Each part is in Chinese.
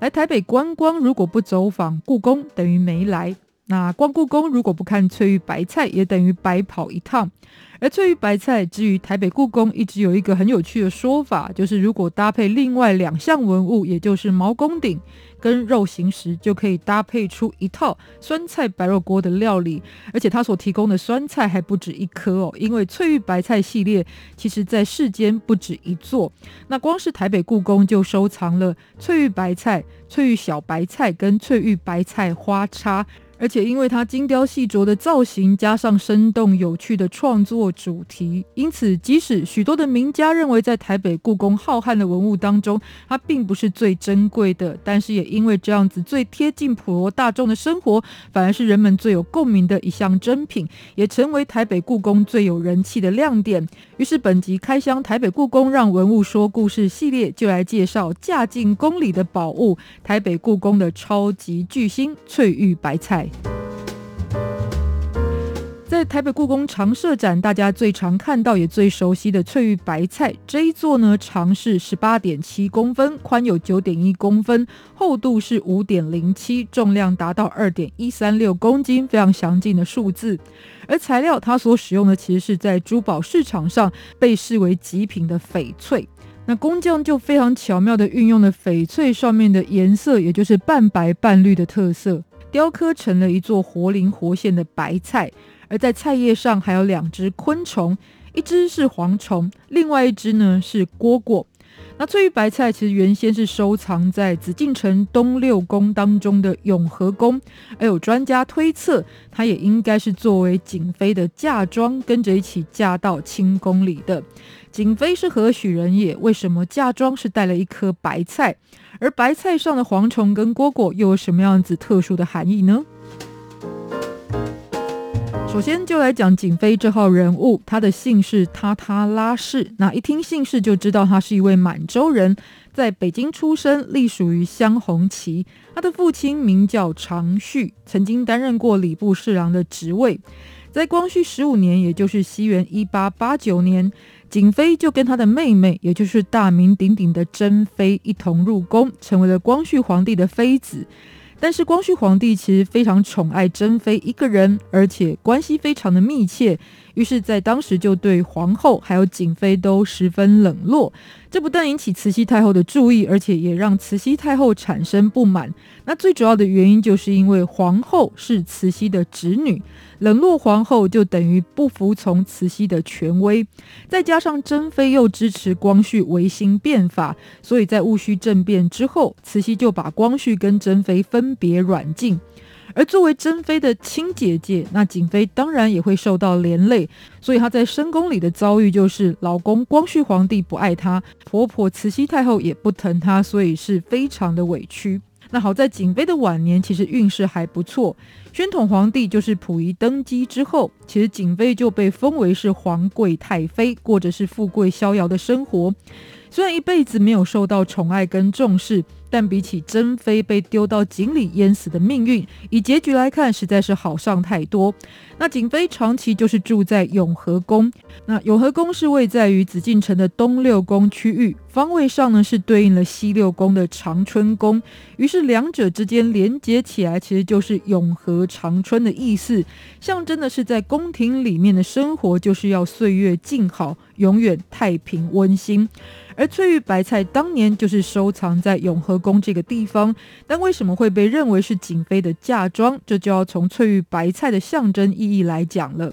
来台北观光，如果不走访故宫，等于没来。那光故宫，如果不看翠玉白菜，也等于白跑一趟。而翠玉白菜之于台北故宫，一直有一个很有趣的说法，就是如果搭配另外两项文物，也就是毛公鼎跟肉形石，就可以搭配出一套酸菜白肉锅的料理。而且它所提供的酸菜还不止一颗哦，因为翠玉白菜系列其实在世间不止一座。那光是台北故宫就收藏了翠玉白菜、翠玉小白菜跟翠玉白菜花叉。而且，因为它精雕细琢的造型，加上生动有趣的创作主题，因此，即使许多的名家认为在台北故宫浩瀚的文物当中，它并不是最珍贵的，但是也因为这样子最贴近普罗大众的生活，反而是人们最有共鸣的一项珍品，也成为台北故宫最有人气的亮点。于是，本集开箱台北故宫，让文物说故事系列就来介绍嫁进宫里的宝物——台北故宫的超级巨星翠玉白菜。在台北故宫常设展，大家最常看到也最熟悉的翠玉白菜这一座呢，长是十八点七公分，宽有九点一公分，厚度是五点零七，重量达到二点一三六公斤，非常详尽的数字。而材料它所使用的，其实是在珠宝市场上被视为极品的翡翠。那工匠就非常巧妙地运用了翡翠上面的颜色，也就是半白半绿的特色。雕刻成了一座活灵活现的白菜，而在菜叶上还有两只昆虫，一只是蝗虫，另外一只呢是蝈蝈。那翠玉白菜其实原先是收藏在紫禁城东六宫当中的永和宫，而有专家推测，它也应该是作为景妃的嫁妆，跟着一起嫁到清宫里的。景妃是何许人也？为什么嫁妆是带了一颗白菜？而白菜上的蝗虫跟蝈蝈又有什么样子特殊的含义呢？首先就来讲景妃这号人物，她的姓氏塔塔拉氏。那一听姓氏就知道她是一位满洲人，在北京出生，隶属于镶红旗。她的父亲名叫长旭，曾经担任过礼部侍郎的职位。在光绪十五年，也就是西元一八八九年。景妃就跟她的妹妹，也就是大名鼎鼎的珍妃一同入宫，成为了光绪皇帝的妃子。但是光绪皇帝其实非常宠爱珍妃一个人，而且关系非常的密切。于是，在当时就对皇后还有景妃都十分冷落。这不但引起慈禧太后的注意，而且也让慈禧太后产生不满。那最主要的原因，就是因为皇后是慈禧的侄女，冷落皇后就等于不服从慈禧的权威。再加上珍妃又支持光绪维新变法，所以在戊戌政变之后，慈禧就把光绪跟珍妃分别软禁。而作为珍妃的亲姐姐，那景妃当然也会受到连累，所以她在深宫里的遭遇就是老公光绪皇帝不爱她，婆婆慈禧太后也不疼她，所以是非常的委屈。那好在景妃的晚年其实运势还不错，宣统皇帝就是溥仪登基之后，其实景妃就被封为是皇贵太妃，过着是富贵逍遥的生活。虽然一辈子没有受到宠爱跟重视，但比起珍妃被丢到井里淹死的命运，以结局来看，实在是好上太多。那景妃长期就是住在永和宫，那永和宫是位在于紫禁城的东六宫区域，方位上呢是对应了西六宫的长春宫，于是两者之间连接起来，其实就是永和长春的意思，象征的是在宫廷里面的生活就是要岁月静好，永远太平温馨。而翠玉白菜当年就是收藏在永和宫这个地方，但为什么会被认为是景妃的嫁妆？这就要从翠玉白菜的象征意义来讲了。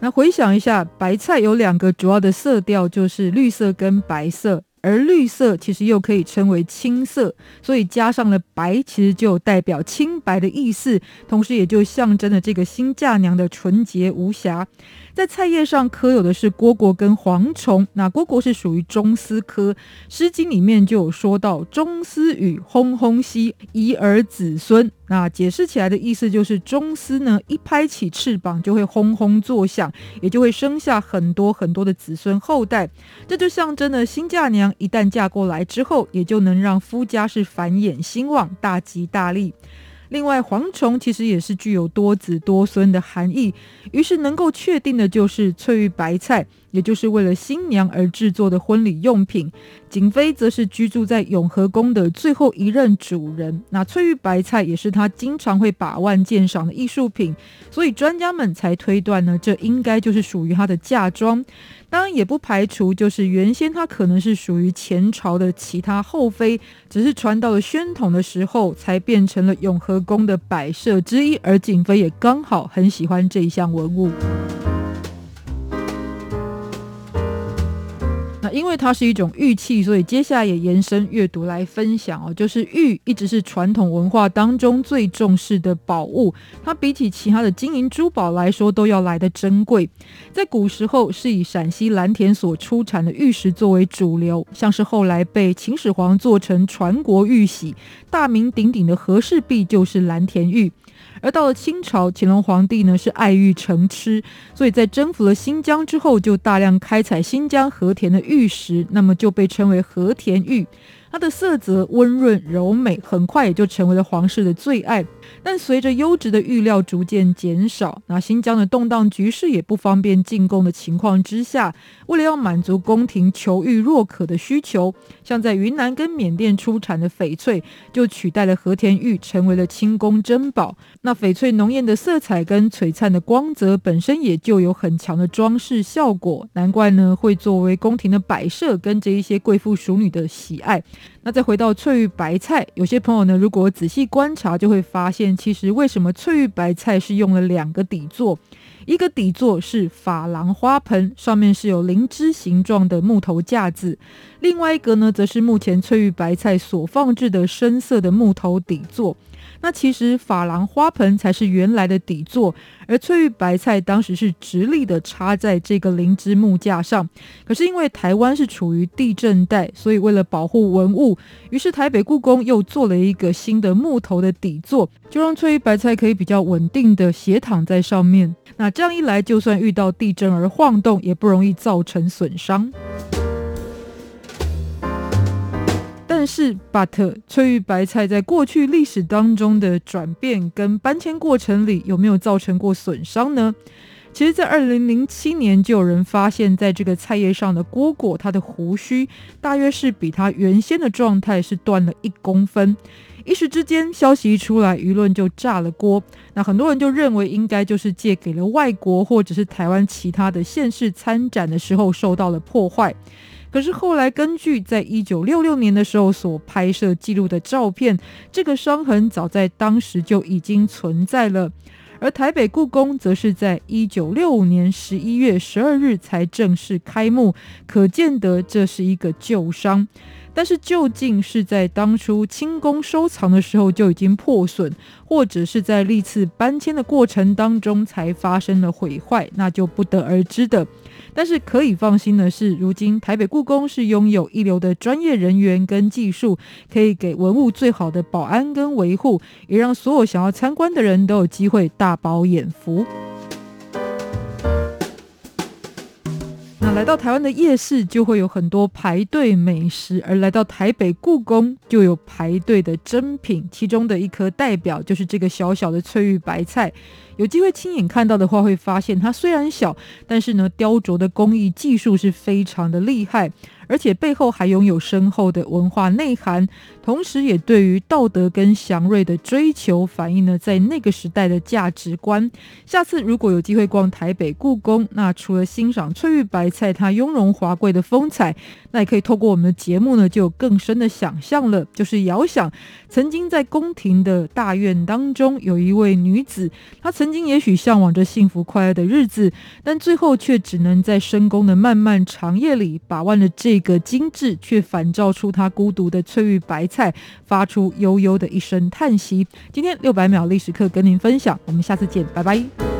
那回想一下，白菜有两个主要的色调，就是绿色跟白色。而绿色其实又可以称为青色，所以加上了白，其实就代表清白的意思，同时也就象征了这个新嫁娘的纯洁无瑕。在菜叶上刻有的是蝈蝈跟蝗虫，那蝈蝈是属于螽斯科，《诗经》里面就有说到“螽斯与轰轰兮，以尔子孙”。那解释起来的意思就是，螽斯呢一拍起翅膀就会轰轰作响，也就会生下很多很多的子孙后代。这就象征了新嫁娘一旦嫁过来之后，也就能让夫家是繁衍兴旺、大吉大利。另外，蝗虫其实也是具有多子多孙的含义，于是能够确定的就是翠玉白菜。也就是为了新娘而制作的婚礼用品，景妃则是居住在永和宫的最后一任主人。那翠玉白菜也是她经常会把玩鉴赏的艺术品，所以专家们才推断呢，这应该就是属于她的嫁妆。当然，也不排除就是原先她可能是属于前朝的其他后妃，只是传到了宣统的时候，才变成了永和宫的摆设之一。而景妃也刚好很喜欢这一项文物。那因为它是一种玉器，所以接下来也延伸阅读来分享哦。就是玉一直是传统文化当中最重视的宝物，它比起其他的金银珠宝来说都要来得珍贵。在古时候是以陕西蓝田所出产的玉石作为主流，像是后来被秦始皇做成传国玉玺、大名鼎鼎的和氏璧就是蓝田玉。而到了清朝，乾隆皇帝呢是爱玉成痴，所以在征服了新疆之后，就大量开采新疆和田的玉石，那么就被称为和田玉。它的色泽温润柔美，很快也就成为了皇室的最爱。但随着优质的玉料逐渐减少，那新疆的动荡局势也不方便进贡的情况之下，为了要满足宫廷求玉若渴的需求，像在云南跟缅甸出产的翡翠，就取代了和田玉，成为了清宫珍宝。那翡翠浓艳的色彩跟璀璨的光泽，本身也就有很强的装饰效果，难怪呢会作为宫廷的摆设，跟着一些贵妇淑女的喜爱。那再回到翠玉白菜，有些朋友呢，如果仔细观察，就会发现，其实为什么翠玉白菜是用了两个底座？一个底座是珐琅花盆，上面是有灵芝形状的木头架子；另外一个呢，则是目前翠玉白菜所放置的深色的木头底座。那其实珐琅花盆才是原来的底座，而翠玉白菜当时是直立的插在这个灵芝木架上。可是因为台湾是处于地震带，所以为了保护文物，于是台北故宫又做了一个新的木头的底座，就让翠玉白菜可以比较稳定的斜躺在上面。那这样一来，就算遇到地震而晃动，也不容易造成损伤。是，but 翠玉白菜在过去历史当中的转变跟搬迁过程里，有没有造成过损伤呢？其实，在二零零七年就有人发现，在这个菜叶上的蝈蝈，它的胡须大约是比它原先的状态是断了一公分。一时之间，消息一出来，舆论就炸了锅。那很多人就认为，应该就是借给了外国或者是台湾其他的县市参展的时候受到了破坏。可是后来，根据在一九六六年的时候所拍摄记录的照片，这个伤痕早在当时就已经存在了。而台北故宫则是在一九六五年十一月十二日才正式开幕，可见得这是一个旧伤。但是究竟是在当初清宫收藏的时候就已经破损，或者是在历次搬迁的过程当中才发生了毁坏，那就不得而知的。但是可以放心的是，如今台北故宫是拥有一流的专业人员跟技术，可以给文物最好的保安跟维护，也让所有想要参观的人都有机会大饱眼福。来到台湾的夜市，就会有很多排队美食；而来到台北故宫，就有排队的珍品。其中的一颗代表就是这个小小的翠玉白菜。有机会亲眼看到的话，会发现它虽然小，但是呢，雕琢的工艺技术是非常的厉害。而且背后还拥有深厚的文化内涵，同时也对于道德跟祥瑞的追求，反映了在那个时代的价值观。下次如果有机会逛台北故宫，那除了欣赏翠玉白菜它雍容华贵的风采，那也可以透过我们的节目呢，就有更深的想象了。就是遥想曾经在宫廷的大院当中，有一位女子，她曾经也许向往着幸福快乐的日子，但最后却只能在深宫的漫漫长夜里把玩了这。一个精致却反照出他孤独的翠玉白菜，发出悠悠的一声叹息。今天六百秒历史课跟您分享，我们下次见，拜拜。